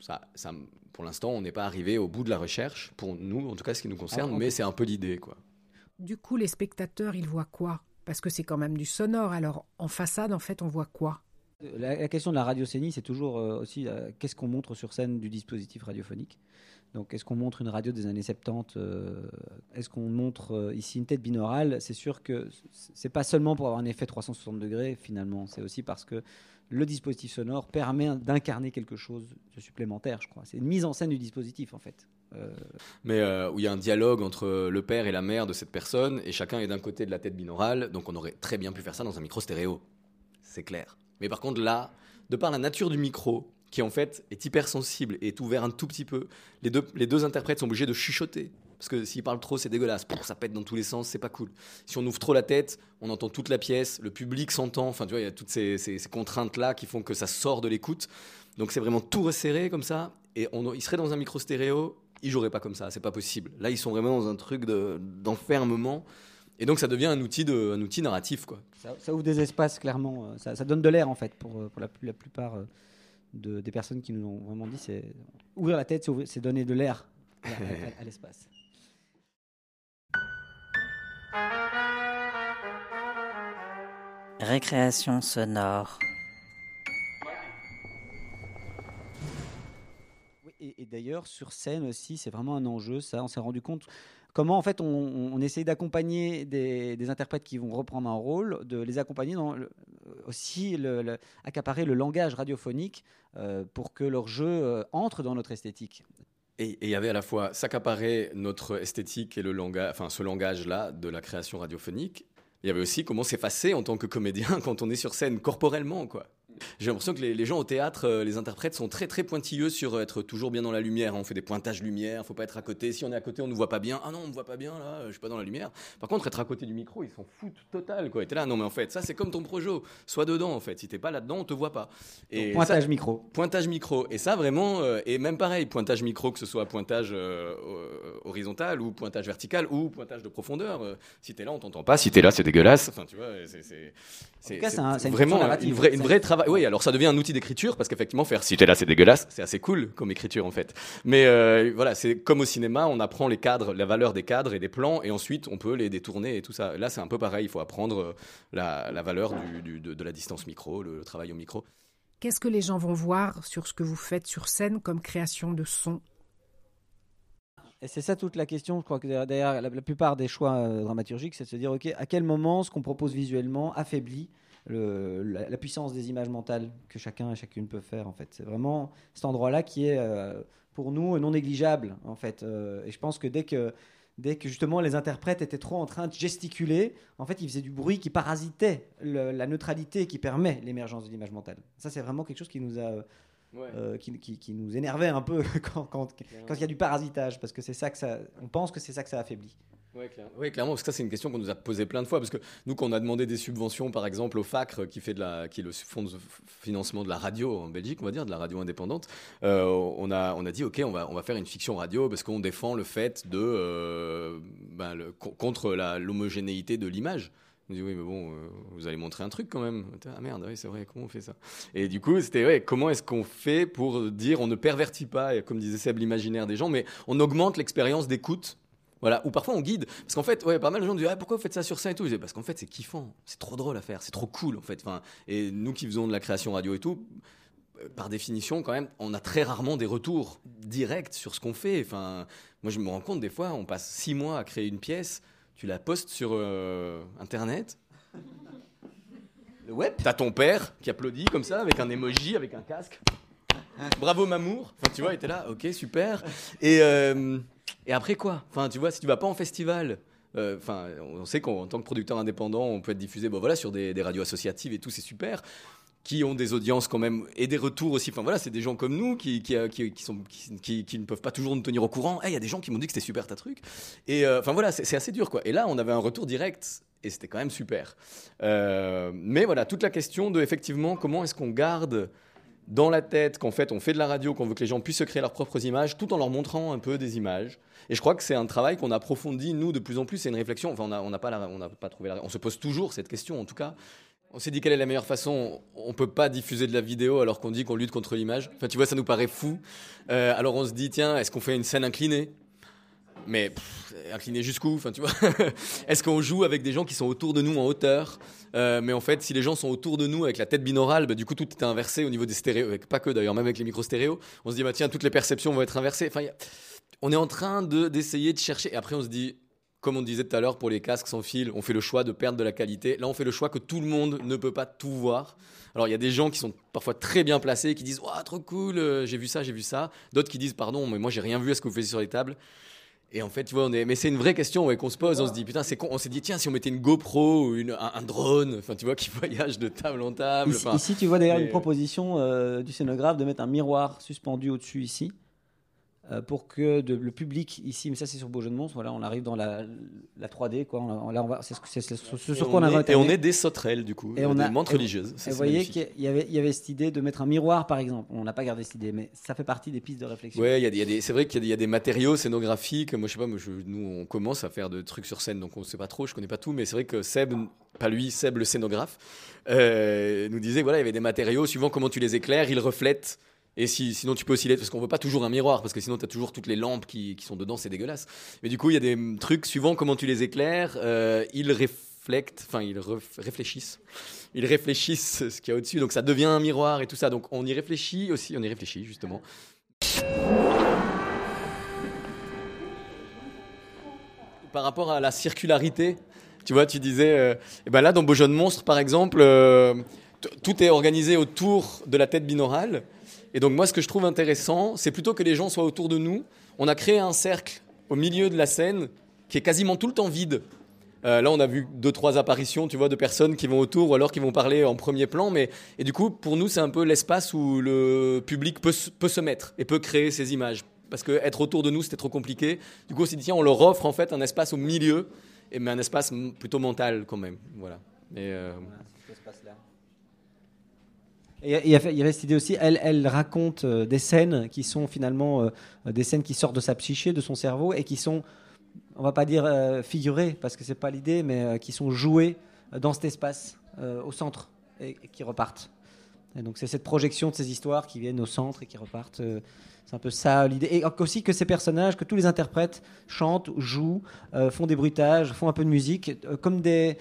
Ça, ça, pour l'instant, on n'est pas arrivé au bout de la recherche, pour nous, en tout cas, ce qui nous concerne, Alors, en mais c'est un peu l'idée, quoi. Du coup, les spectateurs, ils voient quoi? Parce que c'est quand même du sonore. Alors, en façade, en fait, on voit quoi? La, la question de la radiocénie, c'est toujours euh, aussi euh, qu'est-ce qu'on montre sur scène du dispositif radiophonique? Donc, est-ce qu'on montre une radio des années 70 euh, Est-ce qu'on montre euh, ici une tête binaurale? C'est sûr que c'est pas seulement pour avoir un effet 360 degrés, finalement. C'est aussi parce que le dispositif sonore permet d'incarner quelque chose de supplémentaire, je crois. C'est une mise en scène du dispositif, en fait. Euh, mais euh, où il y a un dialogue entre le père et la mère de cette personne, et chacun est d'un côté de la tête binaurale, donc on aurait très bien pu faire ça dans un micro stéréo. C'est clair. Mais par contre, là, de par la nature du micro, qui en fait est hypersensible et est ouvert un tout petit peu, les deux, les deux interprètes sont obligés de chuchoter. Parce que s'ils parlent trop, c'est dégueulasse. Ça pète dans tous les sens, c'est pas cool. Si on ouvre trop la tête, on entend toute la pièce, le public s'entend. Enfin, tu vois, il y a toutes ces, contraintes-là qui font que ça sort de l'écoute. Donc c'est vraiment tout resserré comme ça. Et on, il serait dans un micro stéréo, ils joueraient pas comme ça, c'est pas possible. Là, ils sont vraiment dans un truc de- d'enfermement. et donc ça devient un outil, narratif, ça, ouvre des espaces, clairement. euh, Ça, donne de l'air, en fait, pour, euh, la, plupart euh, de- des personnes qui nous ont vraiment dit ouvrir la tête, c'est donner de l'air à l'espace. Récréation sonore. Et, et d'ailleurs, sur scène aussi, c'est vraiment un enjeu, ça. On s'est rendu compte comment, en fait, on, on, essaye d'accompagner des, des interprètes qui vont reprendre un rôle, de les accompagner dans le- aussi, le, le- accaparer le langage radiophonique euh, pour que leur jeu euh, entre dans notre esthétique. Et et il y avait à la fois s'accaparer notre esthétique et le langage, enfin ce langage-là de la création radiophonique. Il y avait aussi comment s'effacer en tant que comédien quand on est sur scène corporellement, quoi. J'ai l'impression que les, les gens au théâtre, euh, les interprètes sont très très pointilleux sur être toujours bien dans la lumière. On fait des pointages lumière, faut pas être à côté. Si on est à côté, on nous voit pas bien. Ah non, on me voit pas bien là, je suis pas dans la lumière. Par contre, être à côté du micro, ils s'en foutent total quoi. Et t'es là, non mais en fait, ça c'est comme ton projo. Sois dedans en fait. Si t'es pas là-dedans, on te voit pas. Donc, pointage ça- micro. Pointage micro. Et ça vraiment, euh, et même pareil, pointage micro, que ce soit pointage euh, euh, horizontal ou pointage vertical ou pointage de profondeur. Euh, si t'es là, on t'entend pas. Si t'es là, c'est dégueulasse. Enfin, tu vois, c'est cas, un- vraiment une vraie, une vraie travail. Oui, alors ça devient un outil d'écriture parce qu'effectivement, faire si t'es là, c'est dégueulasse, c'est assez cool comme écriture en fait. Mais euh, voilà, c'est comme au cinéma, on apprend les cadres, la valeur des cadres et des plans, et ensuite on peut les détourner et tout ça. Là, c'est un peu pareil. Il faut apprendre euh, la, la valeur du- du- de, de la distance micro, le, le travail au micro. Qu'est-ce que les gens vont voir sur ce que vous faites sur scène comme création de son? Et c'est ça toute la question. Je crois que derrière- derrière la, la plupart des choix euh, dramaturgiques, c'est de se dire ok, à quel moment ce qu'on propose visuellement affaiblit le- la, la puissance des images mentales que chacun et chacune peut faire. En fait, c'est vraiment cet endroit-là qui est euh, pour nous non négligeable. En fait, Euh, et je pense que dès que Dès que justement les interprètes étaient trop en train de gesticuler, en fait, ils faisaient du bruit qui parasitait le- la neutralité qui permet l'émergence de l'image mentale. Ça, c'est vraiment quelque chose qui nous a euh, euh, qui, qui- qui nous énervait un peu quand, quand, quand il y a du parasitage, parce que c'est ça que ça, on pense que c'est ça que ça affaiblit. Oui, clairement. Oui, clairement, parce que ça, c'est une question qu'on nous a posée plein de fois. Parce que nous, quand on a demandé des subventions, par exemple, au FACRE, qui, est le fonds de financement de la radio en Belgique, on va dire, de la radio indépendante, euh, on, a, on a dit, OK, on va, on va faire une fiction radio parce qu'on défend le fait de. euh, ben, contre l'homogénéité de l'image. On dit, oui, mais bon, euh, vous allez montrer un truc quand même. Ah merde, oui, c'est vrai, comment on fait ça? Et du coup, c'était, ouais, comment est-ce qu'on fait pour dire, on ne pervertit pas, comme disait Seb, l'imaginaire des gens, mais on augmente l'expérience d'écoute voilà, ou parfois on guide. Parce qu'en fait, ouais, pas mal de gens disent ah, pourquoi vous faites ça sur scène et tout? Je dis, parce qu'en fait, c'est kiffant, c'est trop drôle à faire, c'est trop cool en fait. Enfin, et nous qui faisons de la création radio et tout, euh, par définition, quand même, on a très rarement des retours directs sur ce qu'on fait. Enfin, moi, je me rends compte des fois, on passe six mois à créer une pièce, tu la postes sur euh, Internet. Le web T'as ton père qui applaudit comme ça, avec un emoji, avec un casque. Bravo Mamour. Tu vois, il était là, ok, super. Et, euh, et après quoi? Enfin, tu vois, si tu vas pas en festival. euh, Enfin, on sait qu'en tant que producteur indépendant, on peut être diffusé, bon voilà, sur des, radios associatives et tout, c'est super, qui ont des audiences quand même et des retours aussi. Enfin voilà, c'est des gens comme nous qui qui, euh, qui, ne peuvent pas toujours nous tenir au courant. Eh, Il y a des gens qui m'ont dit que c'était super ta truc. Et euh, enfin voilà, c'est assez dur quoi. Et là, on avait un retour direct et c'était quand même super. Mais voilà, toute la question de effectivement comment est-ce qu'on garde dans la tête qu'en fait on fait de la radio, qu'on veut que les gens puissent se créer leurs propres images, tout en leur montrant un peu des images. Et je crois que c'est un travail qu'on approfondit nous de plus en plus. C'est une réflexion. Enfin, on n'a on pas, pas trouvé la. On se pose toujours cette question, en tout cas. On s'est dit quelle est la meilleure façon. On peut pas diffuser de la vidéo alors qu'on dit qu'on lutte contre l'image. Enfin, tu vois, ça nous paraît fou. Euh, alors on se dit tiens, est-ce qu'on fait une scène inclinée? Mais pff, incliné jusqu'où Enfin, tu vois. Est-ce qu'on joue avec des gens qui sont autour de nous en hauteur? Euh, Mais en fait, si les gens sont autour de nous avec la tête binaurale, bah, du coup, tout est inversé au niveau des stéréos. Pas que d'ailleurs, même avec les micros stéréos. On se dit, bah, tiens, toutes les perceptions vont être inversées. Enfin, on est en train de- d'essayer de chercher. Et après, on se dit, comme on disait tout à l'heure pour les casques sans fil, on fait le choix de perdre de la qualité. Là, on fait le choix que tout le monde ne peut pas tout voir. Alors, il y a des gens qui sont parfois très bien placés, qui disent, waouh, trop cool, euh, j'ai vu ça, j'ai vu ça. D'autres qui disent, pardon, mais moi, j'ai rien vu à ce que vous faisiez sur les tables. Et en fait, tu vois, on est... mais c'est une vraie question ouais, qu'on se pose. On se dit, putain, c'est con. On s'est dit, tiens, si on mettait une GoPro ou une- un, un drone, enfin, tu vois, qui voyage de table en table. Ici, tu vois d'ailleurs mais- une proposition euh, du scénographe de mettre un miroir suspendu au-dessus ici. Euh, pour que de- le public ici, mais ça c'est sur Beau Jeu de Monstre, voilà, on arrive dans la, la 3D, quoi. On, là, on va, c'est ce, sur on quoi on a est- et on est des sauterelles, du coup, Et des on a menthes et- religieuses. Et vous voyez qu'il y avait, il y avait cette idée de mettre un miroir, par exemple. On n'a pas gardé cette idée, mais ça fait partie des pistes de réflexion. Ouais, il y a des- y a des- c'est vrai qu'il y, a des- il y a des matériaux scénographiques. Moi, je sais pas, moi, je- nous, on commence à faire de trucs sur scène, donc on sait pas trop, je connais pas tout, mais c'est vrai que Seb, pas lui, Seb le scénographe, euh, nous disait voilà, il y avait des matériaux, suivant comment tu les éclaires, ils reflètent. Et si, sinon, tu peux osciller, parce qu'on veut pas toujours un miroir, parce que sinon, tu as toujours toutes les lampes qui, sont dedans, c'est dégueulasse. Mais du coup, il y a des mm, trucs, suivant comment tu les éclaires, euh, ils reflectent, enfin, ils réfléchissent. Ils réfléchissent ce qu'il y a au-dessus, donc ça devient un miroir et tout ça. Donc on y réfléchit aussi, on y réfléchit justement. par rapport à la circularité, tu vois, tu disais, euh, eh ben là, dans Beau Jeune Monstre, par exemple, euh, tout est organisé autour de la tête binaurale. Et donc, moi, ce que je trouve intéressant, c'est plutôt que les gens soient autour de nous. On a créé un cercle au milieu de la scène qui est quasiment tout le temps vide. Euh, là, on a vu deux, trois apparitions, tu vois, de personnes qui vont autour ou alors qui vont parler en premier plan. Mais et du coup, pour nous, c'est un peu l'espace où le public peut, se- mettre et peut créer ces images. Parce que être autour de nous, c'était trop compliqué. Du coup, on s'est dit tiens, on leur offre en fait un espace au milieu, mais un espace plutôt mental quand même. Voilà. Euh, Il y, avait- cette idée aussi, elle, raconte euh, des scènes qui sont finalement euh, des scènes qui sortent de sa psyché, de son cerveau, et qui sont, on va pas dire euh, figurées, parce que c'est pas l'idée, mais qui sont jouées dans cet espace, au centre, et, qui repartent. Donc c'est cette projection de ces histoires qui viennent au centre et qui repartent. c'est un peu ça l'idée. Et aussi que ces personnages, que tous les interprètes chantent, jouent, font des bruitages, font un peu de musique, comme des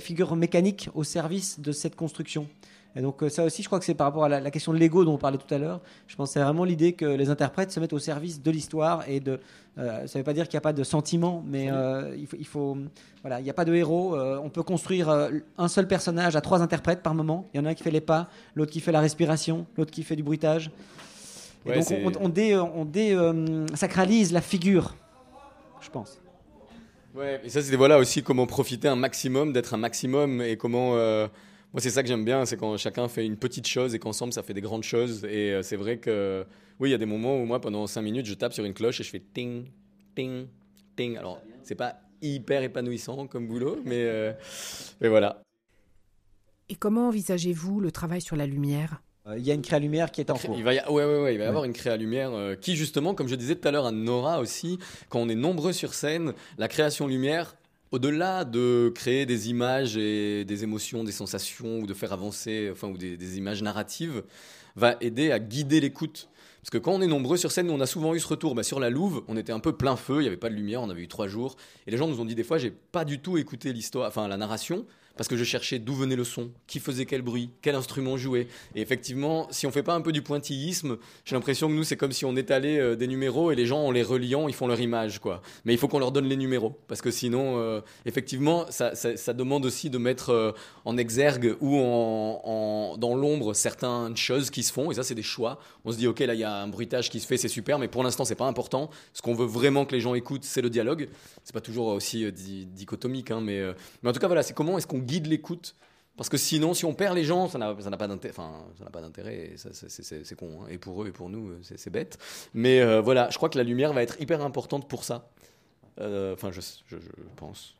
figures mécaniques au service de cette construction. Et donc euh, ça aussi, je crois que c'est par rapport à la, la question de l'ego dont on parlait tout à l'heure. Je pense que c'est vraiment l'idée que les interprètes se mettent au service de l'histoire et de. euh, ça ne veut pas dire qu'il n'y a pas de sentiment, mais euh, il faut, il faut- voilà, il n'y a pas de héros. euh, on peut construire un seul personnage à trois interprètes par moment. Il y en a un qui fait les pas, l'autre qui fait la respiration, l'autre qui fait du bruitage. Et Ouais, donc on, on dé- on dé- sacralise la figure, je pense. Ouais, et ça, c'était voilà aussi comment profiter un maximum, d'être un maximum, et comment. Moi, c'est ça que j'aime bien, c'est quand chacun fait une petite chose et qu'ensemble, ça fait des grandes choses. Et euh, c'est vrai que, oui, il y a des moments où moi, pendant 5 minutes, je tape sur une cloche et je fais ting, ting, ting. Alors, c'est pas hyper épanouissant comme boulot, mais, euh, mais voilà. Et comment envisagez-vous le travail sur la lumière? Euh, Il y a une créa lumière qui est en cours. Il va y, ouais, ouais, ouais, il va y avoir une créa lumière euh, qui, justement, comme je disais tout à l'heure à Nora aussi, quand on est nombreux sur scène, la création lumière, au-delà de créer des images et des émotions, des sensations, ou de faire avancer, enfin, ou des, images narratives, va aider à guider l'écoute. Parce que quand on est nombreux sur scène, on a souvent eu ce retour. Bah, sur la Louve, on était un peu plein feu, il n'y avait pas de lumière, on avait eu trois jours. Et les gens nous ont dit des fois, j'ai pas du tout écouté l'histoire, enfin la narration, parce que je cherchais d'où venait le son, qui faisait quel bruit, quel instrument jouait. Et effectivement, si on fait pas un peu du pointillisme, j'ai l'impression que nous, c'est comme si on étalait euh, des numéros et les gens, en les reliant, ils font leur image, quoi. Mais il faut qu'on leur donne les numéros, parce que sinon, euh, effectivement, ça, demande aussi de mettre euh, en exergue ou en, dans l'ombre certaines choses qui se font. Et ça, c'est des choix. On se dit, ok, là, il y a un bruitage qui se fait, c'est super, mais pour l'instant, c'est pas important. Ce qu'on veut vraiment que les gens écoutent, c'est le dialogue. C'est pas toujours aussi di- dichotomique, hein, mais, mais en tout cas, voilà, c'est comment est-ce qu'on guide l'écoute parce que sinon, si on perd les gens, ça n'a pas d'intérêt. Enfin, ça n'a pas d'intérêt. et ça, c'est- con. hein. Et pour eux et pour nous, c'est bête. Mais euh, voilà, je crois que la lumière va être hyper importante pour ça. Euh, Enfin, je, je, je pense.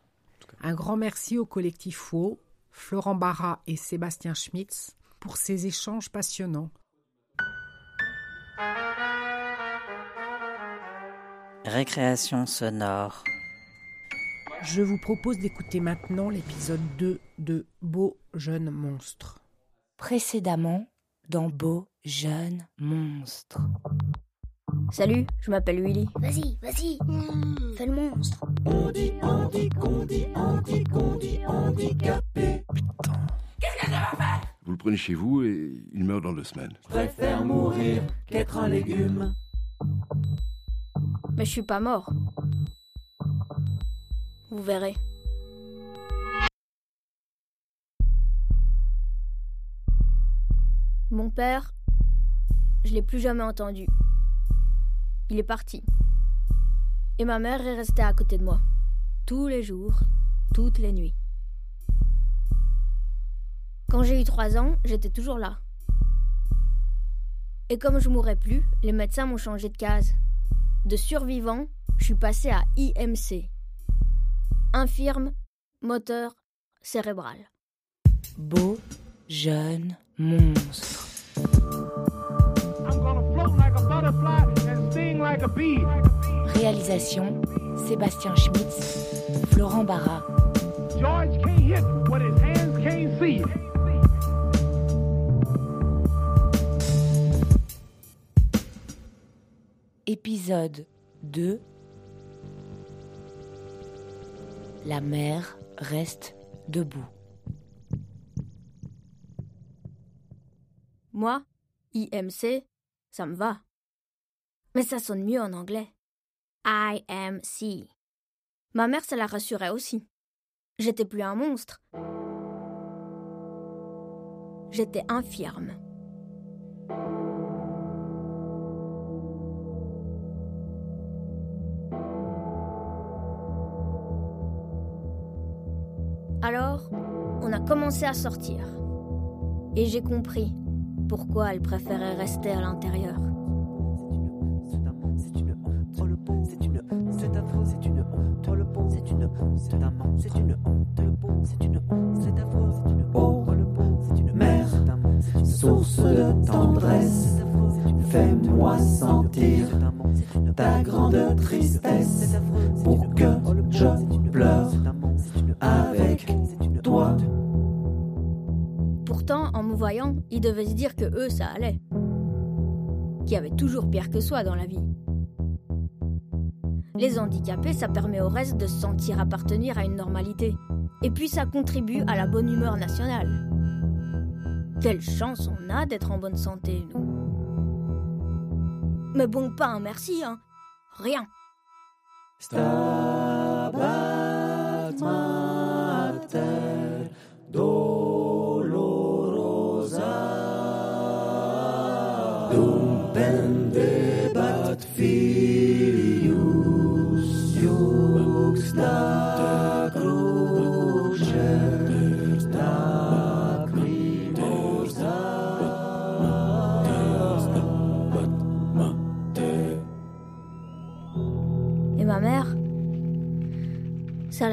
Un grand merci au collectif FO, Florent Barra et Sébastien Schmitz pour ces échanges passionnants. Récréation sonore. Je vous propose d'écouter maintenant l'épisode 2 de Beau jeune monstre. Précédemment, dans Beau jeune monstre. Salut, je m'appelle Willy. Vas-y, vas-y. Fais le monstre. On dit, on dit, qu'on dit, on dit, qu'on dit, handicapé. Vous le prenez chez vous et il meurt dans deux semaines. Préfère mourir qu'être un légume. Mais je suis pas mort. Vous verrez. Mon père, je l'ai plus jamais entendu. Il est parti. Et ma mère est restée à côté de moi. Tous les jours, toutes les nuits. Quand j'ai eu trois ans, j'étais toujours là. Et comme je mourrais plus, les médecins m'ont changé de case. De survivant, je suis passé à IMC. Infirme, moteur, cérébral. Beau jeune monstre. I'm gonna float like a butterfly and sting like a bee. Réalisation Sébastien Schmitz, Florent Barra. George can't hit what his hands can't see. Épisode 2 La mère reste debout. Moi, IMC, ça me va. Mais ça sonne mieux en anglais. IMC. Ma mère, ça la rassurait aussi. J'étais plus un monstre. J'étais infirme. Commencé à sortir. Et j'ai compris pourquoi elle préférait rester à l'intérieur. Mère, source de tendresse, fais-moi sentir ta grande tristesse pour que je pleure avec toi. Pourtant, en me voyant, ils devaient se dire que eux, ça allait. Qu'il y avait toujours pire que soi dans la vie. Les handicapés, ça permet au reste de se sentir appartenir à une normalité. Et puis ça contribue à la bonne humeur nationale. Quelle chance on a d'être en bonne santé, nous. Mais bon, pas un merci, hein. Rien. Mater dolorosa. Dum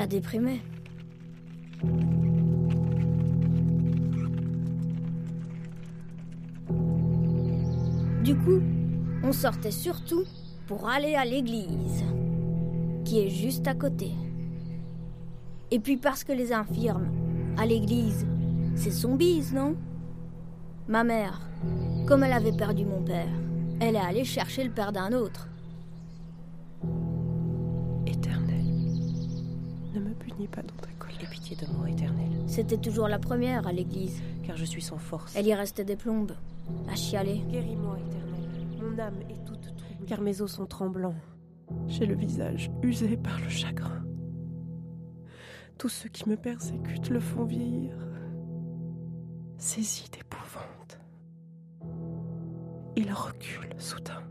déprimait. Du coup, on sortait surtout pour aller à l'église, qui est juste à côté. Et puis parce que les infirmes, à l'église, c'est son non? Ma mère, comme elle avait perdu mon père, elle est allée chercher le père d'un autre. Pas dans ta colère. Aie pitié de moi, Éternel, C'était toujours la première à l'église. car je suis sans force. Elle y restait des plombes, à chialer. Guéris-moi, Éternel. Mon âme est toute troublée. Car mes os sont tremblants. J'ai le visage usé par le chagrin. Tous ceux qui me persécutent le font vieillir. Saisi d'épouvante. Il recule soudain.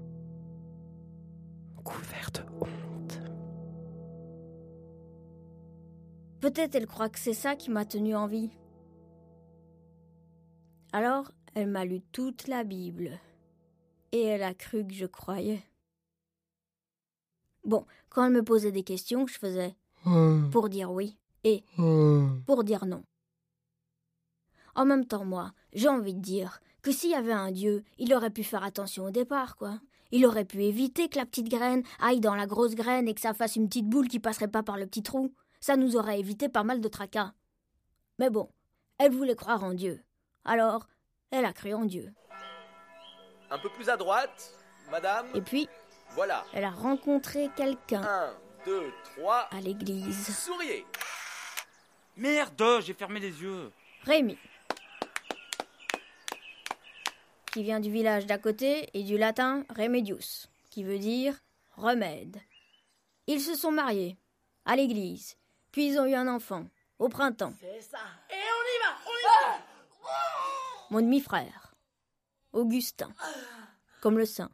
Couvert de honte. Peut-être elle croit que c'est ça qui m'a tenue en vie. Alors, elle m'a lu toute la Bible. Et elle a cru que je croyais. Bon, quand elle me posait des questions, je faisais pour dire oui et pour dire non. En même temps, moi, j'ai envie de dire que s'il y avait un Dieu, il aurait pu faire attention au départ, quoi. Il aurait pu éviter que la petite graine aille dans la grosse graine et que ça fasse une petite boule qui passerait pas par le petit trou. Ça nous aurait évité pas mal de tracas. Mais bon, elle voulait croire en Dieu. Alors, elle a cru en Dieu. Un peu plus à droite, madame. Et puis, Voilà. elle a rencontré quelqu'un Un, deux, trois. à l'église. Souriez. Merde, j'ai fermé les yeux. Rémi. Qui vient du village d'à côté et du latin remedius, qui veut dire remède. Ils se sont mariés, à l'église, puis ils ont eu un enfant, au printemps. C'est ça. Et on y va, on y va. Mon demi-frère, Augustin, comme le saint,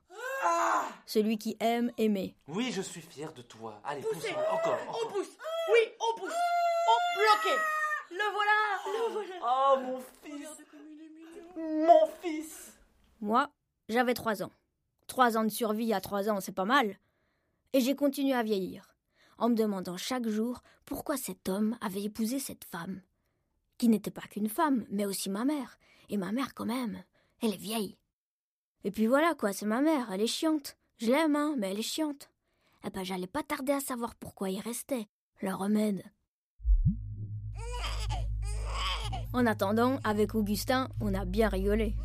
celui qui aime aimer. Oui, je suis fier de toi. Allez, pousse encore, On encore. pousse. Oui, on pousse. On bloqué. Le voilà. Le voilà. Oh, mon fils. Mon fils. Moi, j'avais trois ans. Trois ans de survie à trois ans, c'est pas mal. Et j'ai continué à vieillir, en me demandant chaque jour pourquoi cet homme avait épousé cette femme, qui n'était pas qu'une femme, mais aussi ma mère. Et ma mère, quand même, elle est vieille. Et puis voilà, quoi, c'est ma mère, elle est chiante. Je l'aime, hein, mais elle est chiante. Eh ben, j'allais pas tarder à savoir pourquoi il restait, le remède. En attendant, avec Augustin, on a bien rigolé.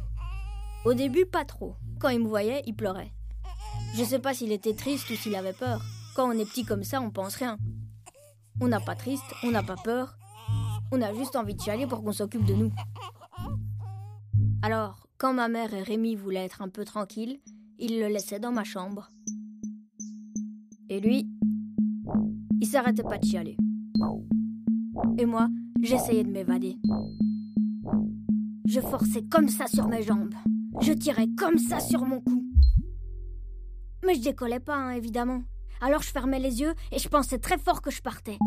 Au début, pas trop. Quand il me voyait, il pleurait. Je sais pas s'il était triste ou s'il avait peur. Quand on est petit comme ça, on pense rien. On n'a pas triste, on n'a pas peur. On a juste envie de chialer pour qu'on s'occupe de nous. Alors, quand ma mère et Rémi voulaient être un peu tranquilles, ils le laissaient dans ma chambre. Et lui, il s'arrêtait pas de chialer. Et moi, j'essayais de m'évader. Je forçais comme ça sur mes jambes. Je tirais comme ça sur mon cou. Mais je décollais pas, hein, évidemment. Alors je fermais les yeux et je pensais très fort que je partais.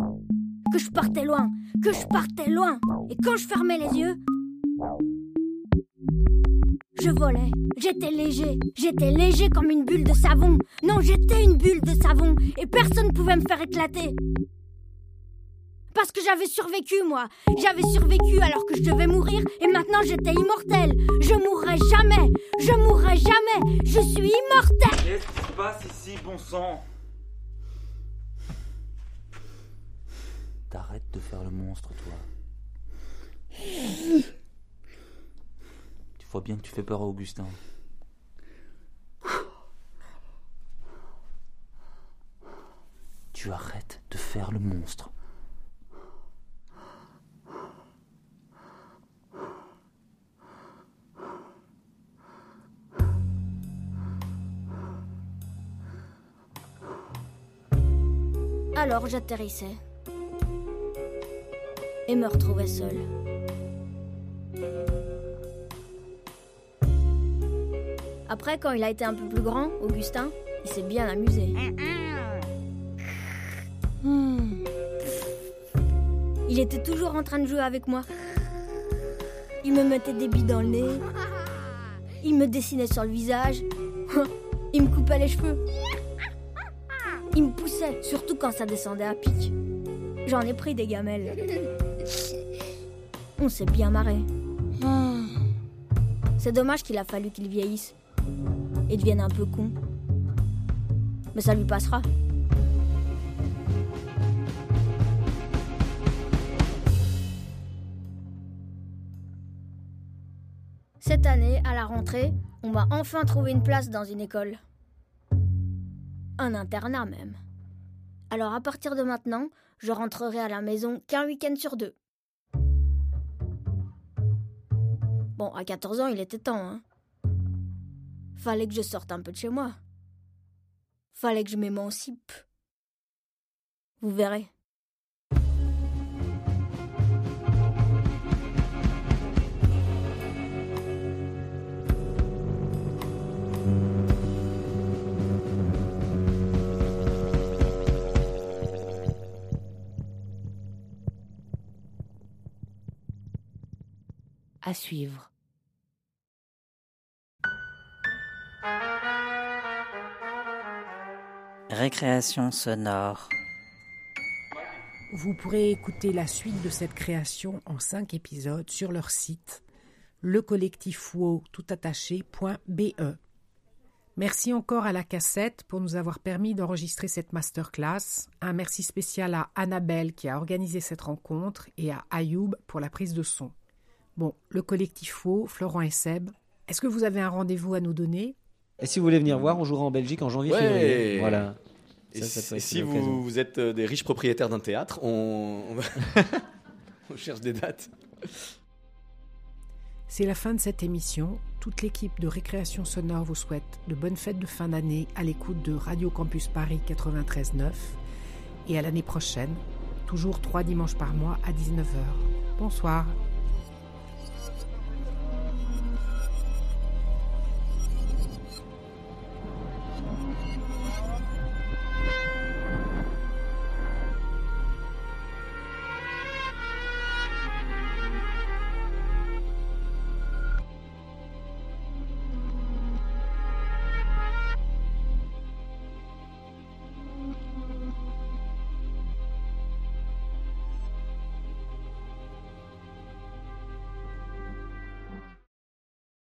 Que je partais loin, que je partais loin. Et quand je fermais les yeux, je volais. J'étais léger. J'étais léger comme une bulle de savon. Non, j'étais une bulle de savon. Et personne ne pouvait me faire éclater. Parce que j'avais survécu, moi. J'avais survécu alors que je devais mourir. Et maintenant, j'étais immortel. Je mourrai jamais. Je mourrai jamais. Je suis immortel. Qu'est-ce qui se passe ici, bon sang? T'arrêtes de faire le monstre, toi. Tu vois bien que tu fais peur à Augustin. Tu arrêtes de faire le monstre. Alors j'atterrissais. Et me retrouvais seule. Après, quand il a été un peu plus grand, Augustin, il s'est bien amusé. Hmm. Il était toujours en train de jouer avec moi. Il me mettait des billes dans le nez. Il me dessinait sur le visage. Il me coupait les cheveux. Il me poussait, surtout quand ça descendait à pic. J'en ai pris des gamelles. On s'est bien marré. C'est dommage qu'il a fallu qu'il vieillisse et devienne un peu con. Mais ça lui passera. Cette année, à la rentrée, on va enfin trouver une place dans une école. Un internat même. Alors à partir de maintenant, je rentrerai à la maison qu'un week-end sur deux. Bon, à 14 ans, il était temps, hein. Fallait que je sorte un peu de chez moi. Fallait que je m'émancipe. Vous verrez. À suivre. Récréation sonore. Vous pourrez écouter la suite de cette création en cinq épisodes sur leur site lecollectifwo.be. Merci encore à la cassette pour nous avoir permis d'enregistrer cette masterclass. Un merci spécial à Annabelle qui a organisé cette rencontre et à Ayoub pour la prise de son. Bon, le collectif WO, Florent et Seb, est-ce que vous avez un rendez-vous à nous donner? Et si vous voulez venir voir, on jouera en Belgique en janvier Ouais. février. Voilà. Et Ça, ça si- vous, vous êtes euh, des riches propriétaires d'un théâtre, on, on cherche des dates. C'est la fin de cette émission. Toute l'équipe de Récréation Sonore vous souhaite de bonnes fêtes de fin d'année à l'écoute de Radio Campus Paris 93.9 et à l'année prochaine, toujours trois dimanches par mois à 19h. Bonsoir.